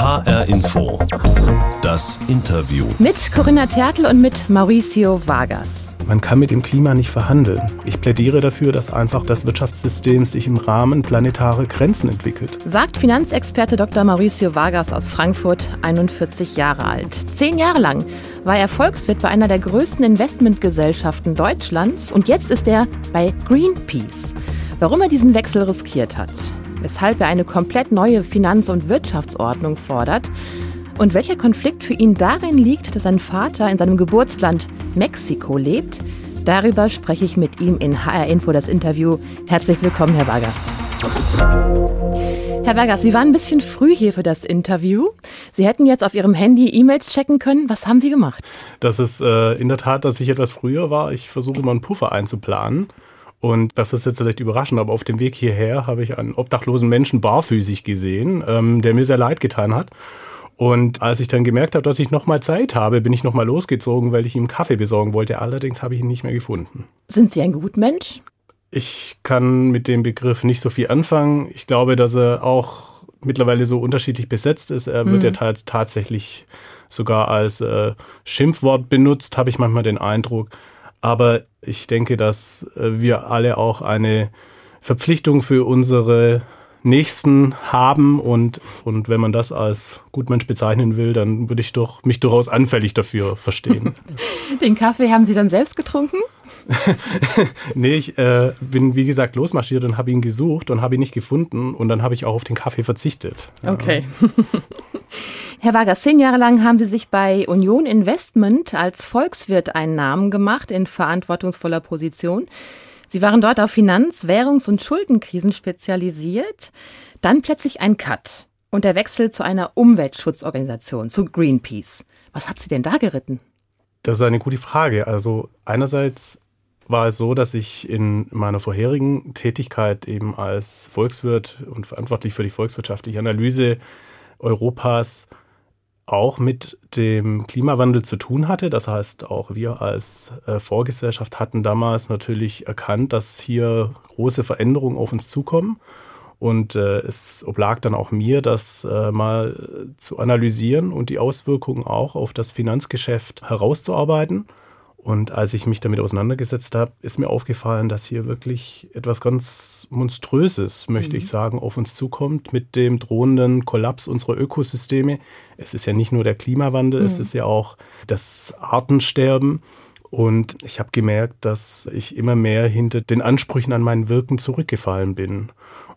HR Info. Das Interview. Mit Corinna Tertel und mit Mauricio Vargas. Man kann mit dem Klima nicht verhandeln. Ich plädiere dafür, dass einfach das Wirtschaftssystem sich im Rahmen planetare Grenzen entwickelt. Sagt Finanzexperte Dr. Mauricio Vargas aus Frankfurt, 41 Jahre alt. Zehn Jahre lang war er Volkswirt bei einer der größten Investmentgesellschaften Deutschlands und jetzt ist er bei Greenpeace. Warum er diesen Wechsel riskiert hat, weshalb er eine komplett neue Finanz- und Wirtschaftsordnung fordert und welcher Konflikt für ihn darin liegt, dass sein Vater in seinem Geburtsland Mexiko lebt, darüber spreche ich mit ihm in HR Info das Interview. Herzlich willkommen, Herr Vargas. Herr Vargas, Sie waren ein bisschen früh hier für das Interview. Sie hätten jetzt auf Ihrem Handy E-Mails checken können. Was haben Sie gemacht? Das ist äh, in der Tat, dass ich etwas früher war. Ich versuche mal einen Puffer einzuplanen. Und das ist jetzt vielleicht überraschend, aber auf dem Weg hierher habe ich einen obdachlosen Menschen barfüßig gesehen, ähm, der mir sehr leid getan hat. Und als ich dann gemerkt habe, dass ich nochmal Zeit habe, bin ich nochmal losgezogen, weil ich ihm Kaffee besorgen wollte. Allerdings habe ich ihn nicht mehr gefunden. Sind Sie ein Gutmensch? Ich kann mit dem Begriff nicht so viel anfangen. Ich glaube, dass er auch mittlerweile so unterschiedlich besetzt ist. Er wird mhm. ja tatsächlich sogar als äh, Schimpfwort benutzt, habe ich manchmal den Eindruck. Aber ich denke, dass äh, wir alle auch eine Verpflichtung für unsere Nächsten haben und, und wenn man das als Gutmensch bezeichnen will, dann würde ich doch mich durchaus anfällig dafür verstehen. Den Kaffee haben Sie dann selbst getrunken? nee, ich äh, bin wie gesagt losmarschiert und habe ihn gesucht und habe ihn nicht gefunden und dann habe ich auch auf den Kaffee verzichtet. Ja. Okay. Herr Vargas, zehn Jahre lang haben Sie sich bei Union Investment als Volkswirt einen Namen gemacht in verantwortungsvoller Position. Sie waren dort auf Finanz-, Währungs- und Schuldenkrisen spezialisiert. Dann plötzlich ein Cut und der Wechsel zu einer Umweltschutzorganisation, zu Greenpeace. Was hat Sie denn da geritten? Das ist eine gute Frage. Also einerseits war es so, dass ich in meiner vorherigen Tätigkeit eben als Volkswirt und verantwortlich für die volkswirtschaftliche Analyse Europas auch mit dem Klimawandel zu tun hatte. Das heißt, auch wir als äh, Vorgesellschaft hatten damals natürlich erkannt, dass hier große Veränderungen auf uns zukommen. Und äh, es oblag dann auch mir, das äh, mal zu analysieren und die Auswirkungen auch auf das Finanzgeschäft herauszuarbeiten. Und als ich mich damit auseinandergesetzt habe, ist mir aufgefallen, dass hier wirklich etwas ganz Monströses, möchte mhm. ich sagen, auf uns zukommt mit dem drohenden Kollaps unserer Ökosysteme. Es ist ja nicht nur der Klimawandel, mhm. es ist ja auch das Artensterben. Und ich habe gemerkt, dass ich immer mehr hinter den Ansprüchen an mein Wirken zurückgefallen bin.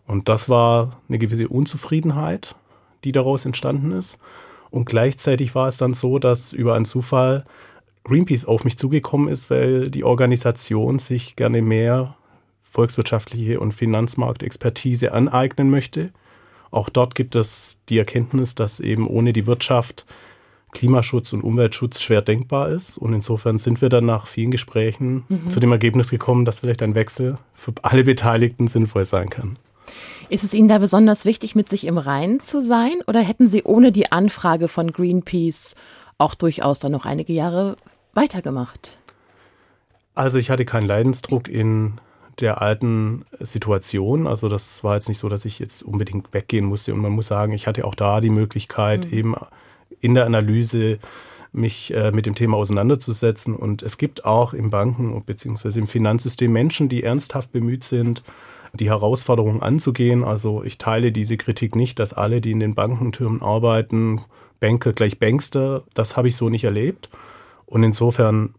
Und das war eine gewisse Unzufriedenheit, die daraus entstanden ist. Und gleichzeitig war es dann so, dass über einen Zufall Greenpeace auf mich zugekommen ist, weil die Organisation sich gerne mehr volkswirtschaftliche und Finanzmarktexpertise aneignen möchte. Auch dort gibt es die Erkenntnis, dass eben ohne die Wirtschaft Klimaschutz und Umweltschutz schwer denkbar ist. Und insofern sind wir dann nach vielen Gesprächen mhm. zu dem Ergebnis gekommen, dass vielleicht ein Wechsel für alle Beteiligten sinnvoll sein kann. Ist es Ihnen da besonders wichtig, mit sich im Reinen zu sein? Oder hätten Sie ohne die Anfrage von Greenpeace auch durchaus dann noch einige Jahre weitergemacht? Also ich hatte keinen Leidensdruck in der alten Situation. Also das war jetzt nicht so, dass ich jetzt unbedingt weggehen musste. Und man muss sagen, ich hatte auch da die Möglichkeit, mhm. eben in der Analyse mich äh, mit dem Thema auseinanderzusetzen. Und es gibt auch im Banken- bzw. im Finanzsystem Menschen, die ernsthaft bemüht sind, die Herausforderungen anzugehen. Also ich teile diese Kritik nicht, dass alle, die in den Bankentürmen arbeiten, Banker gleich Bankster. Das habe ich so nicht erlebt. Und insofern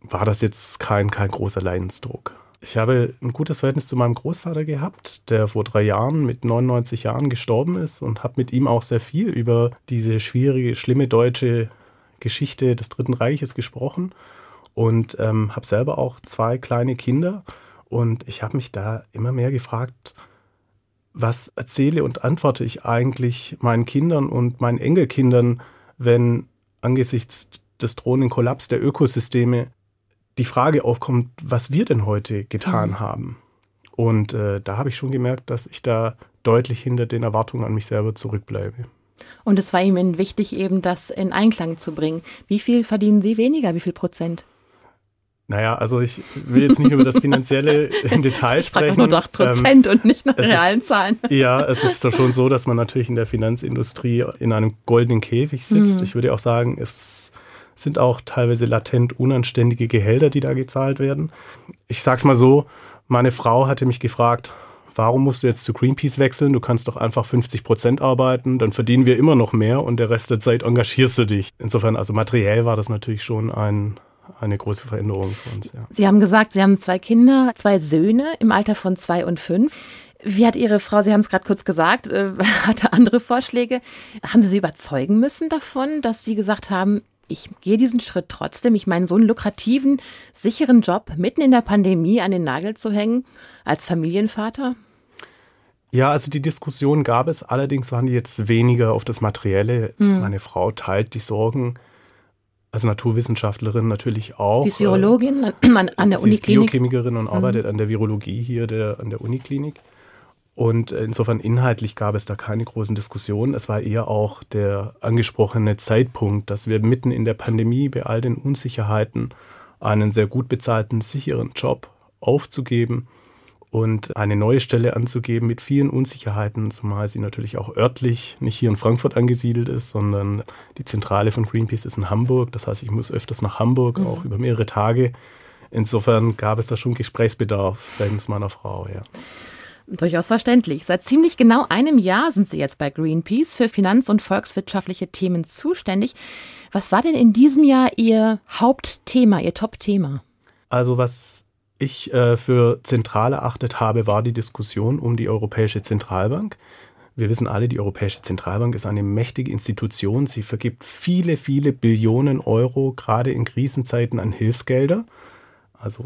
war das jetzt kein, kein großer Leidensdruck. Ich habe ein gutes Verhältnis zu meinem Großvater gehabt, der vor drei Jahren mit 99 Jahren gestorben ist und habe mit ihm auch sehr viel über diese schwierige, schlimme deutsche Geschichte des Dritten Reiches gesprochen und ähm, habe selber auch zwei kleine Kinder und ich habe mich da immer mehr gefragt, was erzähle und antworte ich eigentlich meinen Kindern und meinen Enkelkindern, wenn angesichts des drohenden Kollaps der Ökosysteme die Frage aufkommt, was wir denn heute getan mhm. haben. Und äh, da habe ich schon gemerkt, dass ich da deutlich hinter den Erwartungen an mich selber zurückbleibe. Und es war Ihnen wichtig, eben das in Einklang zu bringen. Wie viel verdienen Sie weniger? Wie viel Prozent? Naja, also ich will jetzt nicht über das Finanzielle im Detail sprechen. Ich nur nach Prozent ähm, und nicht nach realen ist, Zahlen. Ja, es ist doch schon so, dass man natürlich in der Finanzindustrie in einem goldenen Käfig sitzt. Mhm. Ich würde auch sagen, es sind auch teilweise latent unanständige Gehälter, die da gezahlt werden. Ich sag's mal so, meine Frau hatte mich gefragt, warum musst du jetzt zu Greenpeace wechseln? Du kannst doch einfach 50 Prozent arbeiten, dann verdienen wir immer noch mehr und der Rest der Zeit engagierst du dich. Insofern, also materiell war das natürlich schon ein, eine große Veränderung für uns. Ja. Sie haben gesagt, Sie haben zwei Kinder, zwei Söhne im Alter von zwei und fünf. Wie hat Ihre Frau, Sie haben es gerade kurz gesagt, äh, hatte andere Vorschläge. Haben Sie sie überzeugen müssen davon, dass Sie gesagt haben, ich gehe diesen Schritt trotzdem. Ich meine, so einen lukrativen, sicheren Job mitten in der Pandemie an den Nagel zu hängen als Familienvater? Ja, also die Diskussion gab es, allerdings waren die jetzt weniger auf das Materielle. Mhm. Meine Frau teilt die Sorgen als Naturwissenschaftlerin natürlich auch. Sie ist Virologin äh, an, an der sie Uniklinik. Ist Biochemikerin und mhm. arbeitet an der Virologie hier der, an der Uniklinik. Und insofern inhaltlich gab es da keine großen Diskussionen. Es war eher auch der angesprochene Zeitpunkt, dass wir mitten in der Pandemie bei all den Unsicherheiten einen sehr gut bezahlten, sicheren Job aufzugeben und eine neue Stelle anzugeben mit vielen Unsicherheiten, zumal sie natürlich auch örtlich nicht hier in Frankfurt angesiedelt ist, sondern die Zentrale von Greenpeace ist in Hamburg. Das heißt, ich muss öfters nach Hamburg, mhm. auch über mehrere Tage. Insofern gab es da schon Gesprächsbedarf seitens meiner Frau, ja. Durchaus verständlich. Seit ziemlich genau einem Jahr sind Sie jetzt bei Greenpeace für finanz- und volkswirtschaftliche Themen zuständig. Was war denn in diesem Jahr Ihr Hauptthema, Ihr Top-Thema? Also was ich äh, für zentral erachtet habe, war die Diskussion um die Europäische Zentralbank. Wir wissen alle, die Europäische Zentralbank ist eine mächtige Institution. Sie vergibt viele, viele Billionen Euro, gerade in Krisenzeiten, an Hilfsgelder. Also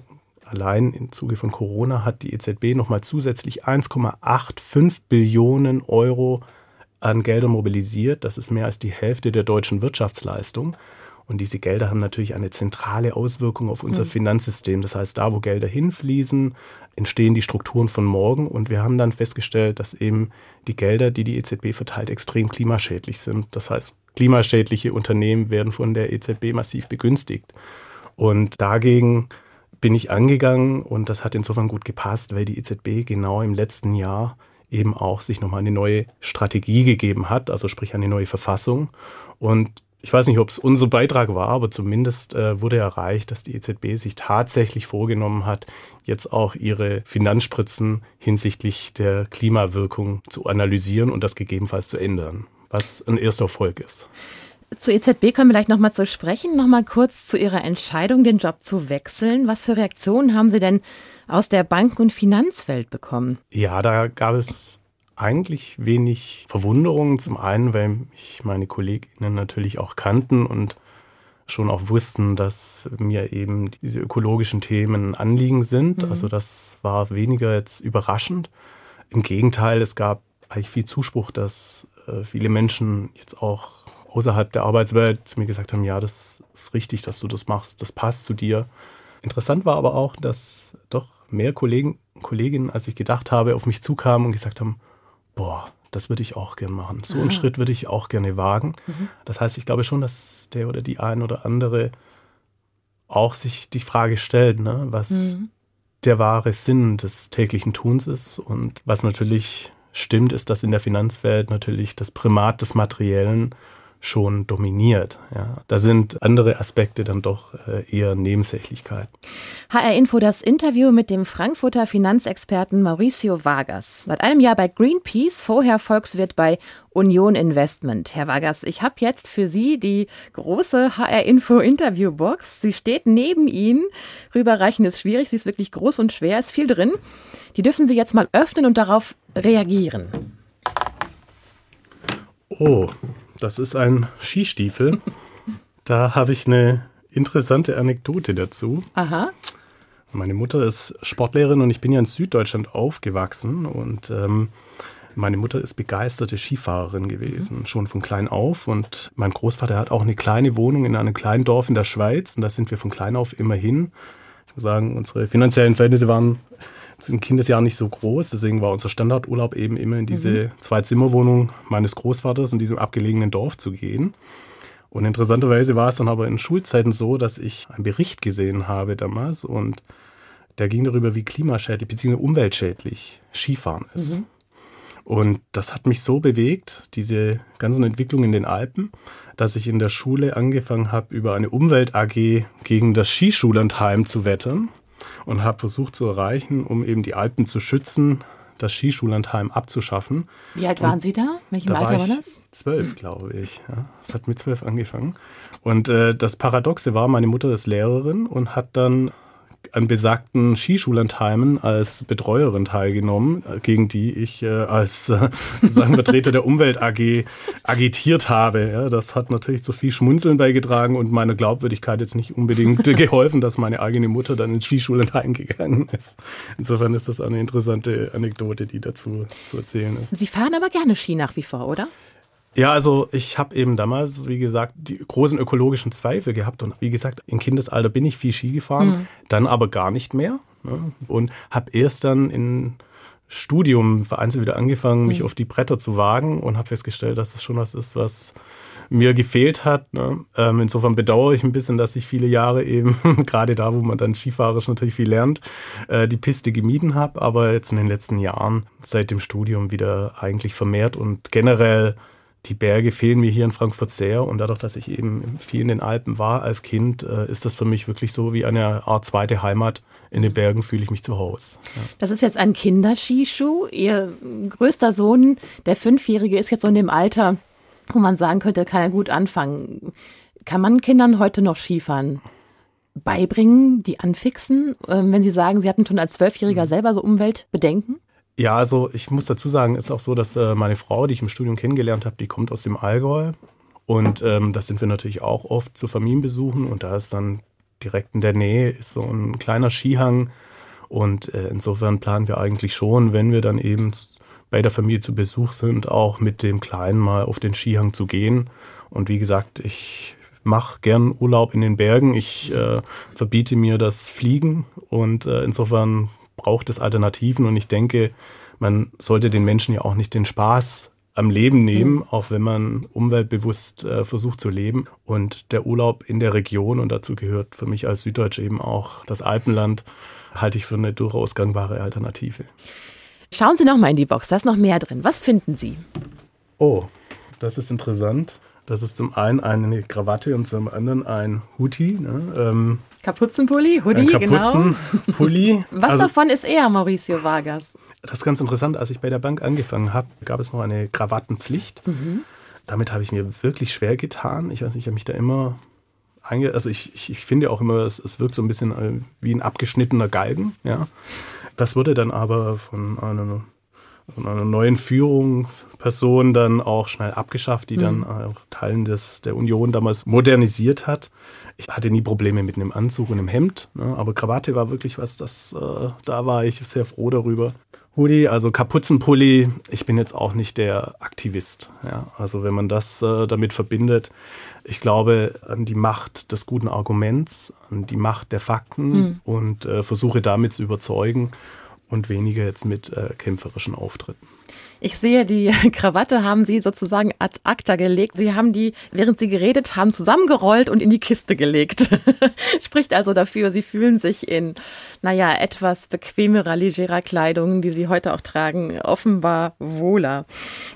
Allein im Zuge von Corona hat die EZB nochmal zusätzlich 1,85 Billionen Euro an Geldern mobilisiert. Das ist mehr als die Hälfte der deutschen Wirtschaftsleistung. Und diese Gelder haben natürlich eine zentrale Auswirkung auf unser mhm. Finanzsystem. Das heißt, da, wo Gelder hinfließen, entstehen die Strukturen von morgen. Und wir haben dann festgestellt, dass eben die Gelder, die die EZB verteilt, extrem klimaschädlich sind. Das heißt, klimaschädliche Unternehmen werden von der EZB massiv begünstigt. Und dagegen bin ich angegangen und das hat insofern gut gepasst, weil die EZB genau im letzten Jahr eben auch sich nochmal eine neue Strategie gegeben hat, also sprich eine neue Verfassung. Und ich weiß nicht, ob es unser Beitrag war, aber zumindest äh, wurde erreicht, dass die EZB sich tatsächlich vorgenommen hat, jetzt auch ihre Finanzspritzen hinsichtlich der Klimawirkung zu analysieren und das gegebenenfalls zu ändern, was ein erster Erfolg ist. Zur EZB kommen wir gleich nochmal zu sprechen. Nochmal kurz zu Ihrer Entscheidung, den Job zu wechseln. Was für Reaktionen haben Sie denn aus der Bank- und Finanzwelt bekommen? Ja, da gab es eigentlich wenig Verwunderung. Zum einen, weil mich meine Kolleginnen natürlich auch kannten und schon auch wussten, dass mir eben diese ökologischen Themen Anliegen sind. Mhm. Also das war weniger jetzt überraschend. Im Gegenteil, es gab eigentlich viel Zuspruch, dass äh, viele Menschen jetzt auch außerhalb der Arbeitswelt zu mir gesagt haben, ja, das ist richtig, dass du das machst, das passt zu dir. Interessant war aber auch, dass doch mehr Kollegen, Kolleginnen, als ich gedacht habe, auf mich zukamen und gesagt haben, boah, das würde ich auch gerne machen. So einen ah. Schritt würde ich auch gerne wagen. Mhm. Das heißt, ich glaube schon, dass der oder die ein oder andere auch sich die Frage stellt, ne, was mhm. der wahre Sinn des täglichen Tuns ist. Und was natürlich stimmt, ist, dass in der Finanzwelt natürlich das Primat des Materiellen schon dominiert. Ja. Da sind andere Aspekte dann doch äh, eher Nebensächlichkeit. HR Info das Interview mit dem Frankfurter Finanzexperten Mauricio Vargas. Seit einem Jahr bei Greenpeace, vorher Volkswirt bei Union Investment. Herr Vargas, ich habe jetzt für Sie die große HR Info Interviewbox. Sie steht neben Ihnen. Rüberreichen ist schwierig, sie ist wirklich groß und schwer, ist viel drin. Die dürfen Sie jetzt mal öffnen und darauf reagieren. Oh, das ist ein Skistiefel. Da habe ich eine interessante Anekdote dazu. Aha. Meine Mutter ist Sportlehrerin und ich bin ja in Süddeutschland aufgewachsen und ähm, meine Mutter ist begeisterte Skifahrerin gewesen, mhm. schon von klein auf. Und mein Großvater hat auch eine kleine Wohnung in einem kleinen Dorf in der Schweiz und da sind wir von klein auf immer hin. Ich muss sagen, unsere finanziellen Verhältnisse waren in Kindesjahren nicht so groß. Deswegen war unser Standardurlaub eben immer in diese mhm. Zwei-Zimmer-Wohnung meines Großvaters in diesem abgelegenen Dorf zu gehen. Und interessanterweise war es dann aber in Schulzeiten so, dass ich einen Bericht gesehen habe damals und der ging darüber, wie klimaschädlich bzw. umweltschädlich Skifahren ist. Mhm. Und das hat mich so bewegt, diese ganzen Entwicklungen in den Alpen, dass ich in der Schule angefangen habe, über eine Umwelt-AG gegen das Skischullandheim zu wettern und habe versucht zu erreichen, um eben die Alpen zu schützen, das Skischullandheim abzuschaffen. Wie alt waren und Sie da? Welchem da Alter war, war das? Zwölf, glaube ich. Ja, das hat mit zwölf angefangen. Und äh, das Paradoxe war, meine Mutter ist Lehrerin und hat dann an besagten Skischullandheimen als Betreuerin teilgenommen, gegen die ich äh, als äh, sozusagen Vertreter der Umwelt AG agitiert habe. Ja, das hat natürlich zu viel Schmunzeln beigetragen und meiner Glaubwürdigkeit jetzt nicht unbedingt geholfen, dass meine eigene Mutter dann ins Skischullandheim gegangen ist. Insofern ist das eine interessante Anekdote, die dazu zu erzählen ist. Sie fahren aber gerne Ski nach wie vor, oder? Ja, also ich habe eben damals, wie gesagt, die großen ökologischen Zweifel gehabt und wie gesagt, im Kindesalter bin ich viel Ski gefahren, mhm. dann aber gar nicht mehr ne? und habe erst dann in Studium vereinzelt wieder angefangen, mich mhm. auf die Bretter zu wagen und habe festgestellt, dass es schon was ist, was mir gefehlt hat. Ne? Ähm, insofern bedauere ich ein bisschen, dass ich viele Jahre eben, gerade da, wo man dann skifahrerisch natürlich viel lernt, äh, die Piste gemieden habe, aber jetzt in den letzten Jahren seit dem Studium wieder eigentlich vermehrt und generell die Berge fehlen mir hier in Frankfurt sehr und dadurch, dass ich eben viel in den Alpen war als Kind, äh, ist das für mich wirklich so wie eine Art zweite Heimat. In den Bergen fühle ich mich zu Hause. Ja. Das ist jetzt ein Kinderskischuh. Ihr größter Sohn, der Fünfjährige, ist jetzt so in dem Alter, wo man sagen könnte, kann er gut anfangen. Kann man Kindern heute noch Skifahren beibringen, die anfixen, ähm, wenn sie sagen, sie hatten schon als Zwölfjähriger mhm. selber so Umweltbedenken? Ja, also ich muss dazu sagen, ist auch so, dass äh, meine Frau, die ich im Studium kennengelernt habe, die kommt aus dem Allgäu. Und ähm, das sind wir natürlich auch oft zu Familienbesuchen. Und da ist dann direkt in der Nähe ist so ein kleiner Skihang. Und äh, insofern planen wir eigentlich schon, wenn wir dann eben bei der Familie zu Besuch sind, auch mit dem Kleinen mal auf den Skihang zu gehen. Und wie gesagt, ich mache gern Urlaub in den Bergen. Ich äh, verbiete mir das Fliegen und äh, insofern braucht es Alternativen und ich denke, man sollte den Menschen ja auch nicht den Spaß am Leben nehmen, mhm. auch wenn man umweltbewusst äh, versucht zu leben. Und der Urlaub in der Region, und dazu gehört für mich als Süddeutsch eben auch das Alpenland, halte ich für eine durchaus gangbare Alternative. Schauen Sie noch mal in die Box, da ist noch mehr drin. Was finden Sie? Oh, das ist interessant. Das ist zum einen eine Krawatte und zum anderen ein Hoodie. Ne? Ähm, Kapuzenpulli, Hoodie, Kapuzen, genau. Pulli. Was also, davon ist er, Mauricio Vargas? Das ist ganz interessant. Als ich bei der Bank angefangen habe, gab es noch eine Krawattenpflicht. Mhm. Damit habe ich mir wirklich schwer getan. Ich weiß nicht, ich habe mich da immer einge... Also ich, ich, ich finde auch immer, es, es wirkt so ein bisschen äh, wie ein abgeschnittener Galgen. Ja. Das wurde dann aber von einer von einer neuen Führungsperson dann auch schnell abgeschafft, die mhm. dann auch Teilen des, der Union damals modernisiert hat. Ich hatte nie Probleme mit einem Anzug und einem Hemd, ne? aber Krawatte war wirklich was, das, äh, da war ich sehr froh darüber. Hoodie, also Kapuzenpulli, ich bin jetzt auch nicht der Aktivist. Ja? Also wenn man das äh, damit verbindet, ich glaube an die Macht des guten Arguments, an die Macht der Fakten mhm. und äh, versuche damit zu überzeugen und weniger jetzt mit äh, kämpferischen Auftritten. Ich sehe, die Krawatte haben Sie sozusagen ad acta gelegt. Sie haben die, während Sie geredet haben, zusammengerollt und in die Kiste gelegt. Spricht also dafür, Sie fühlen sich in, naja, etwas bequemerer, legerer Kleidung, die Sie heute auch tragen, offenbar wohler.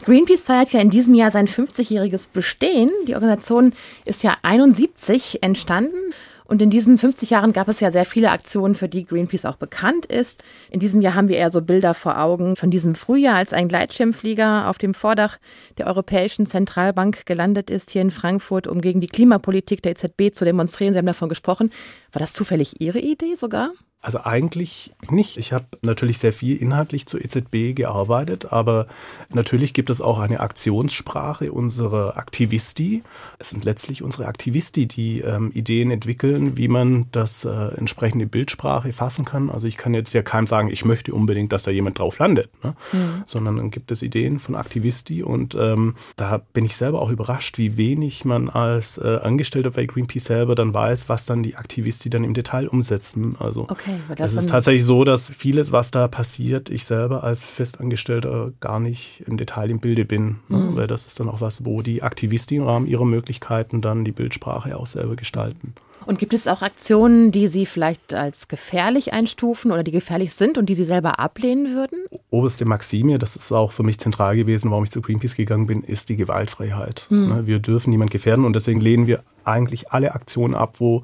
Greenpeace feiert ja in diesem Jahr sein 50-jähriges Bestehen. Die Organisation ist ja 71 entstanden. Und in diesen 50 Jahren gab es ja sehr viele Aktionen, für die Greenpeace auch bekannt ist. In diesem Jahr haben wir eher so Bilder vor Augen von diesem Frühjahr, als ein Gleitschirmflieger auf dem Vordach der Europäischen Zentralbank gelandet ist hier in Frankfurt, um gegen die Klimapolitik der EZB zu demonstrieren. Sie haben davon gesprochen. War das zufällig Ihre Idee sogar? Also eigentlich nicht. Ich habe natürlich sehr viel inhaltlich zur EZB gearbeitet, aber natürlich gibt es auch eine Aktionssprache unserer Aktivisti. Es sind letztlich unsere Aktivisti, die ähm, Ideen entwickeln, wie man das äh, entsprechende Bildsprache fassen kann. Also ich kann jetzt ja keinem sagen, ich möchte unbedingt, dass da jemand drauf landet, ne? mhm. sondern dann gibt es Ideen von Aktivisti und ähm, da bin ich selber auch überrascht, wie wenig man als äh, Angestellter bei Greenpeace selber dann weiß, was dann die Aktivisti dann im Detail umsetzen. Also okay. Okay, es ist tatsächlich so, dass vieles, was da passiert, ich selber als Festangestellter gar nicht im Detail im Bilde bin. Ne? Mhm. Weil das ist dann auch was, wo die Aktivisten im Rahmen ihrer Möglichkeiten dann die Bildsprache auch selber gestalten. Und gibt es auch Aktionen, die Sie vielleicht als gefährlich einstufen oder die gefährlich sind und die Sie selber ablehnen würden? Oberste Maxime, das ist auch für mich zentral gewesen, warum ich zu Greenpeace gegangen bin, ist die Gewaltfreiheit. Mhm. Wir dürfen niemand gefährden und deswegen lehnen wir eigentlich alle Aktionen ab, wo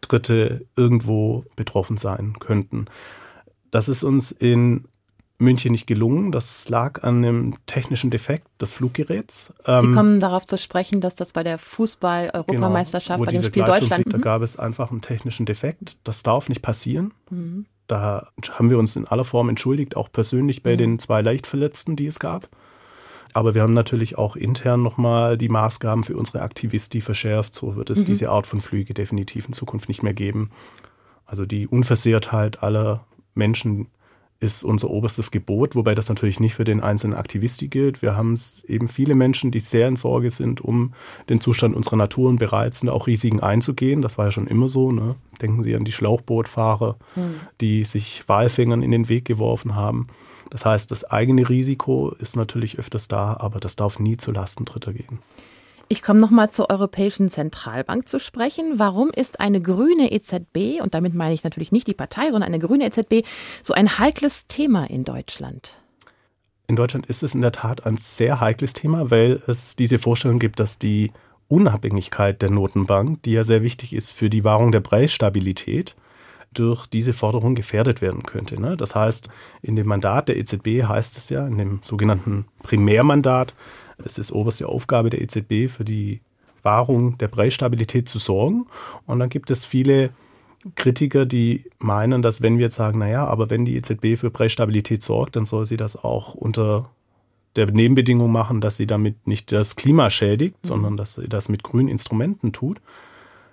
Dritte irgendwo betroffen sein könnten. Das ist uns in München nicht gelungen. Das lag an einem technischen Defekt des Fluggeräts. Sie ähm, kommen darauf zu sprechen, dass das bei der Fußball-Europameisterschaft, genau, bei dem Spiel Deutschland. Da gab es einfach einen technischen Defekt. Das darf nicht passieren. Mhm. Da haben wir uns in aller Form entschuldigt, auch persönlich bei mhm. den zwei Leichtverletzten, die es gab. Aber wir haben natürlich auch intern nochmal die Maßgaben für unsere Aktivisti verschärft. So wird es mhm. diese Art von Flüge definitiv in Zukunft nicht mehr geben. Also die Unversehrtheit aller Menschen ist unser oberstes Gebot, wobei das natürlich nicht für den einzelnen Aktivisti gilt. Wir haben eben viele Menschen, die sehr in Sorge sind um den Zustand unserer Natur und bereit sind, auch Risiken einzugehen. Das war ja schon immer so. Ne? Denken Sie an die Schlauchbootfahrer, hm. die sich Walfängern in den Weg geworfen haben. Das heißt, das eigene Risiko ist natürlich öfters da, aber das darf nie zu Lasten Dritter gehen. Ich komme nochmal zur Europäischen Zentralbank zu sprechen. Warum ist eine grüne EZB, und damit meine ich natürlich nicht die Partei, sondern eine grüne EZB, so ein heikles Thema in Deutschland? In Deutschland ist es in der Tat ein sehr heikles Thema, weil es diese Vorstellung gibt, dass die Unabhängigkeit der Notenbank, die ja sehr wichtig ist für die Wahrung der Preisstabilität, durch diese Forderung gefährdet werden könnte. Ne? Das heißt, in dem Mandat der EZB heißt es ja, in dem sogenannten Primärmandat, es ist oberste Aufgabe der EZB, für die Wahrung der Preisstabilität zu sorgen. Und dann gibt es viele Kritiker, die meinen, dass wenn wir jetzt sagen, naja, aber wenn die EZB für Preisstabilität sorgt, dann soll sie das auch unter der Nebenbedingung machen, dass sie damit nicht das Klima schädigt, mhm. sondern dass sie das mit grünen Instrumenten tut.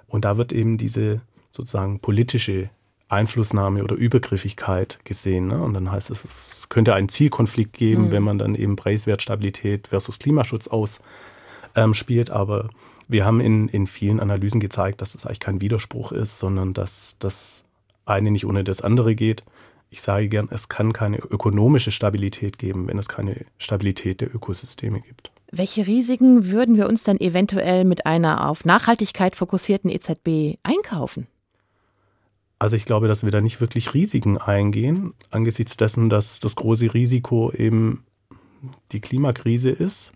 Und da wird eben diese sozusagen politische Einflussnahme oder Übergriffigkeit gesehen. Ne? Und dann heißt es, es könnte einen Zielkonflikt geben, mhm. wenn man dann eben Preiswertstabilität versus Klimaschutz ausspielt. Ähm, Aber wir haben in, in vielen Analysen gezeigt, dass es eigentlich kein Widerspruch ist, sondern dass das eine nicht ohne das andere geht. Ich sage gern, es kann keine ökonomische Stabilität geben, wenn es keine Stabilität der Ökosysteme gibt. Welche Risiken würden wir uns dann eventuell mit einer auf Nachhaltigkeit fokussierten EZB einkaufen? Also ich glaube, dass wir da nicht wirklich Risiken eingehen, angesichts dessen, dass das große Risiko eben die Klimakrise ist.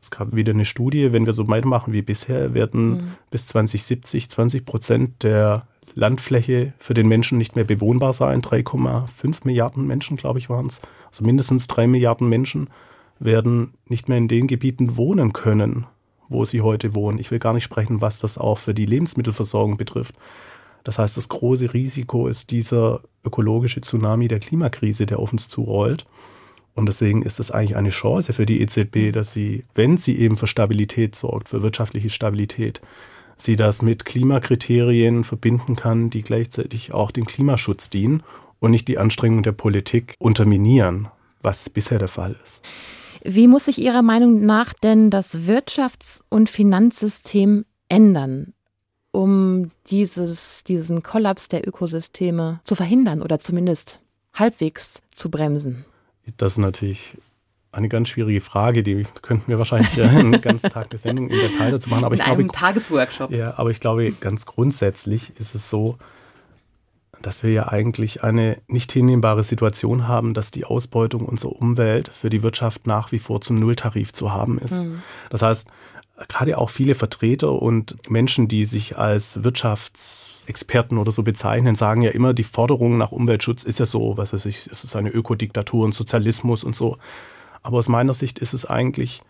Es gab wieder eine Studie, wenn wir so weitermachen wie bisher, werden mhm. bis 2070 20 Prozent der Landfläche für den Menschen nicht mehr bewohnbar sein. 3,5 Milliarden Menschen, glaube ich, waren es. Also mindestens drei Milliarden Menschen werden nicht mehr in den Gebieten wohnen können, wo sie heute wohnen. Ich will gar nicht sprechen, was das auch für die Lebensmittelversorgung betrifft. Das heißt, das große Risiko ist dieser ökologische Tsunami der Klimakrise, der auf uns zurollt. Und deswegen ist es eigentlich eine Chance für die EZB, dass sie, wenn sie eben für Stabilität sorgt, für wirtschaftliche Stabilität, sie das mit Klimakriterien verbinden kann, die gleichzeitig auch dem Klimaschutz dienen und nicht die Anstrengungen der Politik unterminieren, was bisher der Fall ist. Wie muss sich Ihrer Meinung nach denn das Wirtschafts- und Finanzsystem ändern? Um dieses, diesen Kollaps der Ökosysteme zu verhindern oder zumindest halbwegs zu bremsen? Das ist natürlich eine ganz schwierige Frage, die könnten wir wahrscheinlich einen ganzen Tag der Sendung in Detail dazu machen. Aber in ich einem glaube, Tagesworkshop. Ja, aber ich glaube, ganz grundsätzlich ist es so, dass wir ja eigentlich eine nicht hinnehmbare Situation haben, dass die Ausbeutung unserer Umwelt für die Wirtschaft nach wie vor zum Nulltarif zu haben ist. Mhm. Das heißt, gerade auch viele Vertreter und Menschen, die sich als Wirtschaftsexperten oder so bezeichnen, sagen ja immer, die Forderung nach Umweltschutz ist ja so, was weiß ich, es ist eine Ökodiktatur und Sozialismus und so. Aber aus meiner Sicht ist es eigentlich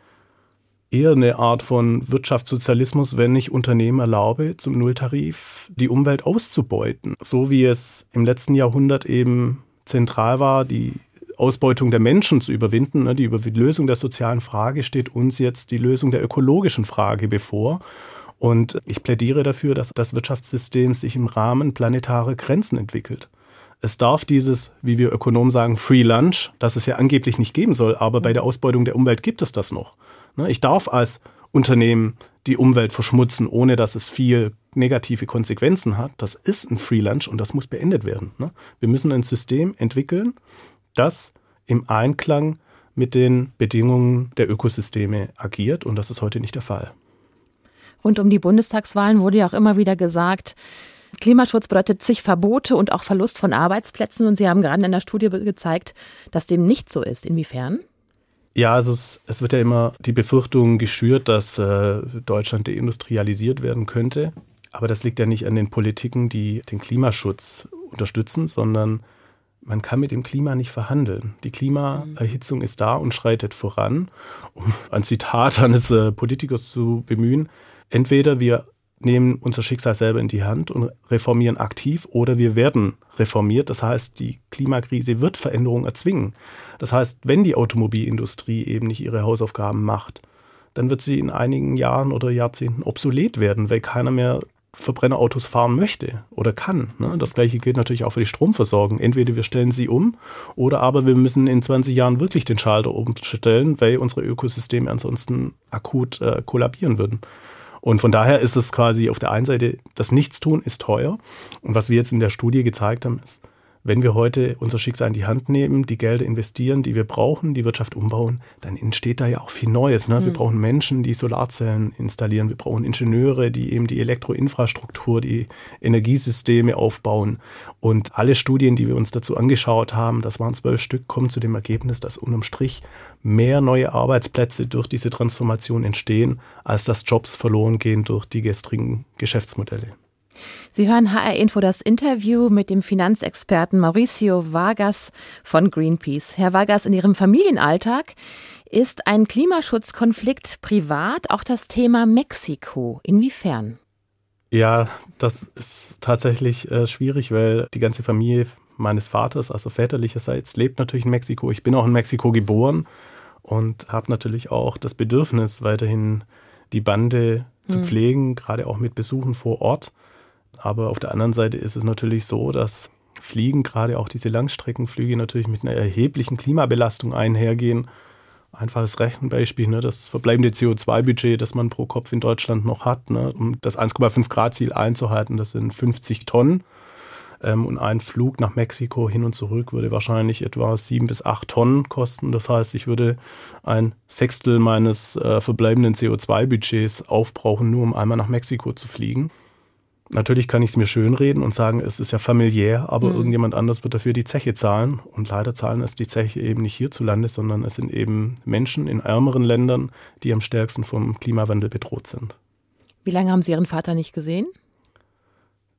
eher eine Art von Wirtschaftssozialismus, wenn ich Unternehmen erlaube, zum Nulltarif die Umwelt auszubeuten. So wie es im letzten Jahrhundert eben zentral war, die Ausbeutung der Menschen zu überwinden. Ne? Die Lösung der sozialen Frage steht uns jetzt die Lösung der ökologischen Frage bevor. Und ich plädiere dafür, dass das Wirtschaftssystem sich im Rahmen planetarer Grenzen entwickelt. Es darf dieses, wie wir Ökonomen sagen, Free Lunch, das es ja angeblich nicht geben soll, aber bei der Ausbeutung der Umwelt gibt es das noch. Ne? Ich darf als Unternehmen die Umwelt verschmutzen, ohne dass es viel negative Konsequenzen hat, das ist ein Free Lunch und das muss beendet werden. Ne? Wir müssen ein System entwickeln, das im Einklang mit den Bedingungen der Ökosysteme agiert und das ist heute nicht der Fall. Rund um die Bundestagswahlen wurde ja auch immer wieder gesagt, Klimaschutz bedeutet zig Verbote und auch Verlust von Arbeitsplätzen. Und Sie haben gerade in der Studie gezeigt, dass dem nicht so ist. Inwiefern? Ja, also es, es wird ja immer die Befürchtung geschürt, dass äh, Deutschland deindustrialisiert werden könnte. Aber das liegt ja nicht an den Politiken, die den Klimaschutz unterstützen, sondern man kann mit dem Klima nicht verhandeln. Die Klimaerhitzung ist da und schreitet voran. Um ein Zitat eines äh, Politikers zu bemühen, entweder wir nehmen unser Schicksal selber in die Hand und reformieren aktiv oder wir werden reformiert. Das heißt, die Klimakrise wird Veränderungen erzwingen. Das heißt, wenn die Automobilindustrie eben nicht ihre Hausaufgaben macht, dann wird sie in einigen Jahren oder Jahrzehnten obsolet werden, weil keiner mehr Verbrennerautos fahren möchte oder kann. Ne? Das gleiche gilt natürlich auch für die Stromversorgung. Entweder wir stellen sie um oder aber wir müssen in 20 Jahren wirklich den Schalter umstellen, weil unsere Ökosysteme ansonsten akut äh, kollabieren würden. Und von daher ist es quasi auf der einen Seite, das Nichtstun ist teuer. Und was wir jetzt in der Studie gezeigt haben, ist, wenn wir heute unser Schicksal in die Hand nehmen, die Gelder investieren, die wir brauchen, die Wirtschaft umbauen, dann entsteht da ja auch viel Neues. Ne? Mhm. Wir brauchen Menschen, die Solarzellen installieren. Wir brauchen Ingenieure, die eben die Elektroinfrastruktur, die Energiesysteme aufbauen. Und alle Studien, die wir uns dazu angeschaut haben, das waren zwölf Stück, kommen zu dem Ergebnis, dass unterm Strich mehr neue Arbeitsplätze durch diese Transformation entstehen, als dass Jobs verloren gehen durch die gestrigen Geschäftsmodelle. Sie hören HR Info das Interview mit dem Finanzexperten Mauricio Vargas von Greenpeace. Herr Vargas, in Ihrem Familienalltag ist ein Klimaschutzkonflikt privat auch das Thema Mexiko. Inwiefern? Ja, das ist tatsächlich äh, schwierig, weil die ganze Familie meines Vaters, also väterlicherseits, lebt natürlich in Mexiko. Ich bin auch in Mexiko geboren und habe natürlich auch das Bedürfnis, weiterhin die Bande zu hm. pflegen, gerade auch mit Besuchen vor Ort. Aber auf der anderen Seite ist es natürlich so, dass Fliegen, gerade auch diese Langstreckenflüge, natürlich mit einer erheblichen Klimabelastung einhergehen. Einfaches Rechenbeispiel, ne, das verbleibende CO2-Budget, das man pro Kopf in Deutschland noch hat, ne, um das 1,5 Grad-Ziel einzuhalten, das sind 50 Tonnen. Ähm, und ein Flug nach Mexiko hin und zurück würde wahrscheinlich etwa sieben bis acht Tonnen kosten. Das heißt, ich würde ein Sechstel meines äh, verbleibenden CO2-Budgets aufbrauchen, nur um einmal nach Mexiko zu fliegen. Natürlich kann ich es mir schönreden und sagen, es ist ja familiär, aber mhm. irgendjemand anders wird dafür die Zeche zahlen. Und leider zahlen es die Zeche eben nicht hierzulande, sondern es sind eben Menschen in ärmeren Ländern, die am stärksten vom Klimawandel bedroht sind. Wie lange haben Sie Ihren Vater nicht gesehen?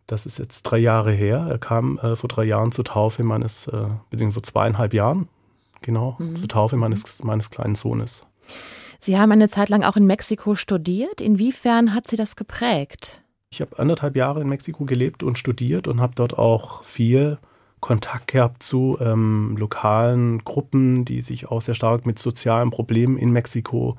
Das ist jetzt drei Jahre her. Er kam äh, vor drei Jahren zur Taufe meines, äh, beziehungsweise vor zweieinhalb Jahren, genau, mhm. zur Taufe meines, meines kleinen Sohnes. Sie haben eine Zeit lang auch in Mexiko studiert. Inwiefern hat Sie das geprägt? Ich habe anderthalb Jahre in Mexiko gelebt und studiert und habe dort auch viel Kontakt gehabt zu ähm, lokalen Gruppen, die sich auch sehr stark mit sozialen Problemen in Mexiko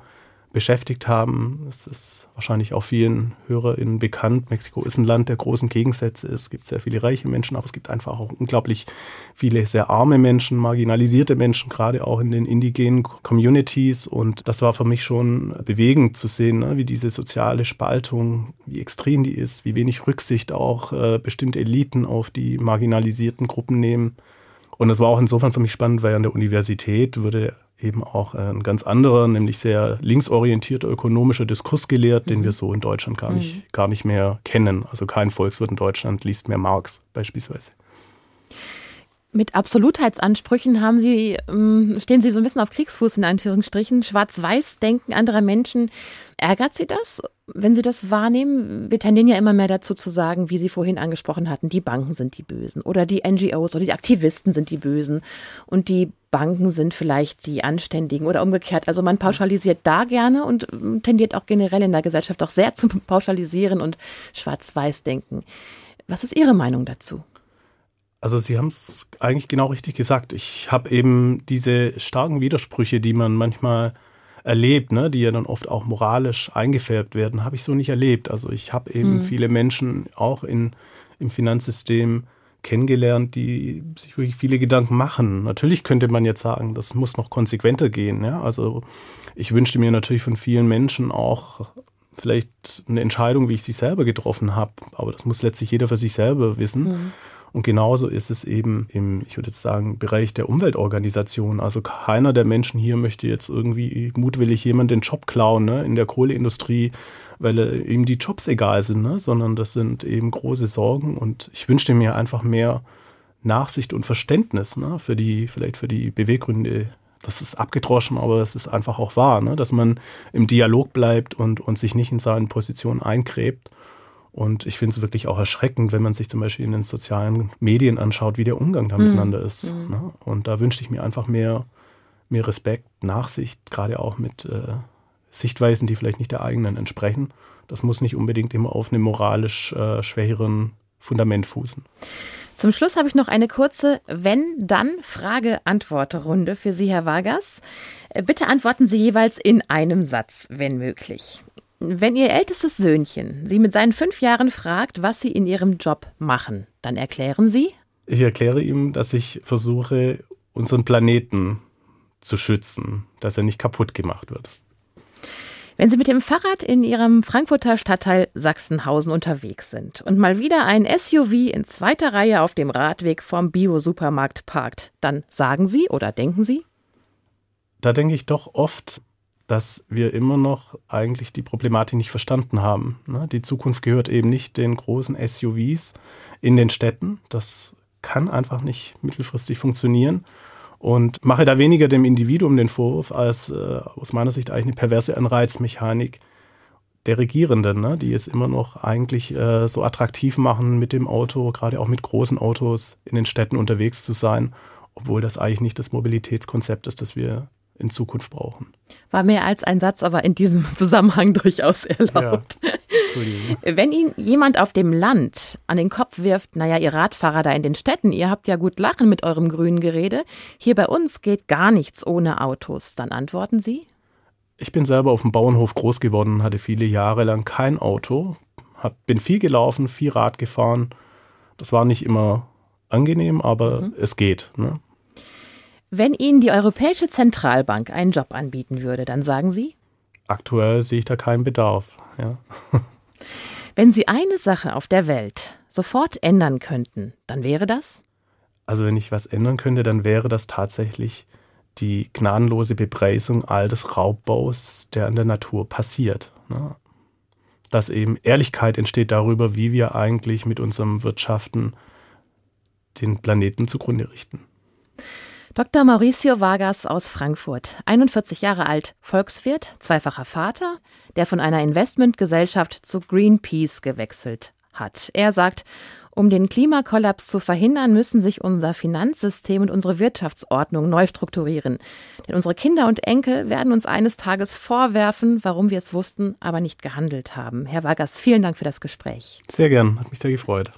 beschäftigt haben. Es ist wahrscheinlich auch vielen HörerInnen bekannt. Mexiko ist ein Land der großen Gegensätze. Es gibt sehr viele reiche Menschen, aber es gibt einfach auch unglaublich viele sehr arme Menschen, marginalisierte Menschen, gerade auch in den indigenen Communities. Und das war für mich schon bewegend zu sehen, ne, wie diese soziale Spaltung, wie extrem die ist, wie wenig Rücksicht auch äh, bestimmte Eliten auf die marginalisierten Gruppen nehmen. Und es war auch insofern für mich spannend, weil an der Universität wurde eben auch ein ganz anderer, nämlich sehr linksorientierter ökonomischer Diskurs gelehrt, den mhm. wir so in Deutschland gar nicht, mhm. gar nicht mehr kennen. Also kein Volkswirt in Deutschland liest mehr Marx beispielsweise. Mit Absolutheitsansprüchen haben Sie, ähm, stehen Sie so ein bisschen auf Kriegsfuß in Anführungsstrichen. Schwarz-Weiß-Denken anderer Menschen. Ärgert Sie das, wenn Sie das wahrnehmen? Wir tendieren ja immer mehr dazu zu sagen, wie Sie vorhin angesprochen hatten, die Banken sind die Bösen oder die NGOs oder die Aktivisten sind die Bösen und die Banken sind vielleicht die Anständigen oder umgekehrt. Also man pauschalisiert da gerne und ähm, tendiert auch generell in der Gesellschaft auch sehr zum Pauschalisieren und Schwarz-Weiß-Denken. Was ist Ihre Meinung dazu? Also Sie haben es eigentlich genau richtig gesagt. Ich habe eben diese starken Widersprüche, die man manchmal erlebt, ne, die ja dann oft auch moralisch eingefärbt werden, habe ich so nicht erlebt. Also ich habe eben hm. viele Menschen auch in, im Finanzsystem kennengelernt, die sich wirklich viele Gedanken machen. Natürlich könnte man jetzt sagen, das muss noch konsequenter gehen. Ja? Also ich wünschte mir natürlich von vielen Menschen auch vielleicht eine Entscheidung, wie ich sie selber getroffen habe, aber das muss letztlich jeder für sich selber wissen. Mhm. Und genauso ist es eben im, ich würde jetzt sagen, Bereich der Umweltorganisation. Also keiner der Menschen hier möchte jetzt irgendwie mutwillig jemand den Job klauen ne, in der Kohleindustrie, weil ihm die Jobs egal sind, ne, sondern das sind eben große Sorgen. Und ich wünschte mir einfach mehr Nachsicht und Verständnis ne, für die, vielleicht für die Beweggründe das ist abgedroschen, aber es ist einfach auch wahr, ne? dass man im Dialog bleibt und, und sich nicht in seinen Positionen eingräbt. Und ich finde es wirklich auch erschreckend, wenn man sich zum Beispiel in den sozialen Medien anschaut, wie der Umgang da mhm. miteinander ist. Mhm. Ne? Und da wünschte ich mir einfach mehr, mehr Respekt, Nachsicht, gerade auch mit äh, Sichtweisen, die vielleicht nicht der eigenen entsprechen. Das muss nicht unbedingt immer auf einem moralisch äh, schwächeren Fundament fußen. Zum Schluss habe ich noch eine kurze Wenn-Dann-Frage-Antwort-Runde für Sie, Herr Vargas. Äh, bitte antworten Sie jeweils in einem Satz, wenn möglich. Wenn Ihr ältestes Söhnchen Sie mit seinen fünf Jahren fragt, was Sie in Ihrem Job machen, dann erklären Sie? Ich erkläre ihm, dass ich versuche, unseren Planeten zu schützen, dass er nicht kaputt gemacht wird. Wenn Sie mit dem Fahrrad in Ihrem Frankfurter Stadtteil Sachsenhausen unterwegs sind und mal wieder ein SUV in zweiter Reihe auf dem Radweg vom Bio-Supermarkt parkt, dann sagen Sie oder denken Sie? Da denke ich doch oft, dass wir immer noch eigentlich die Problematik nicht verstanden haben. Ne? Die Zukunft gehört eben nicht den großen SUVs in den Städten. Das kann einfach nicht mittelfristig funktionieren. Und mache da weniger dem Individuum den Vorwurf, als äh, aus meiner Sicht eigentlich eine perverse Anreizmechanik der Regierenden, ne? die es immer noch eigentlich äh, so attraktiv machen, mit dem Auto, gerade auch mit großen Autos in den Städten unterwegs zu sein, obwohl das eigentlich nicht das Mobilitätskonzept ist, das wir in Zukunft brauchen. War mehr als ein Satz, aber in diesem Zusammenhang durchaus erlaubt. Ja. Wenn Ihnen jemand auf dem Land an den Kopf wirft, naja, ihr Radfahrer da in den Städten, ihr habt ja gut lachen mit eurem grünen Gerede, hier bei uns geht gar nichts ohne Autos, dann antworten Sie? Ich bin selber auf dem Bauernhof groß geworden, hatte viele Jahre lang kein Auto, hab, bin viel gelaufen, viel Rad gefahren. Das war nicht immer angenehm, aber mhm. es geht. Ne? Wenn Ihnen die Europäische Zentralbank einen Job anbieten würde, dann sagen Sie? Aktuell sehe ich da keinen Bedarf. Ja. Wenn Sie eine Sache auf der Welt sofort ändern könnten, dann wäre das? Also wenn ich was ändern könnte, dann wäre das tatsächlich die gnadenlose Bepreisung all des Raubbaus, der an der Natur passiert. Ne? Dass eben Ehrlichkeit entsteht darüber, wie wir eigentlich mit unserem Wirtschaften den Planeten zugrunde richten. Dr. Mauricio Vargas aus Frankfurt, 41 Jahre alt, Volkswirt, zweifacher Vater, der von einer Investmentgesellschaft zu Greenpeace gewechselt hat. Er sagt, um den Klimakollaps zu verhindern, müssen sich unser Finanzsystem und unsere Wirtschaftsordnung neu strukturieren. Denn unsere Kinder und Enkel werden uns eines Tages vorwerfen, warum wir es wussten, aber nicht gehandelt haben. Herr Vargas, vielen Dank für das Gespräch. Sehr gern, hat mich sehr gefreut.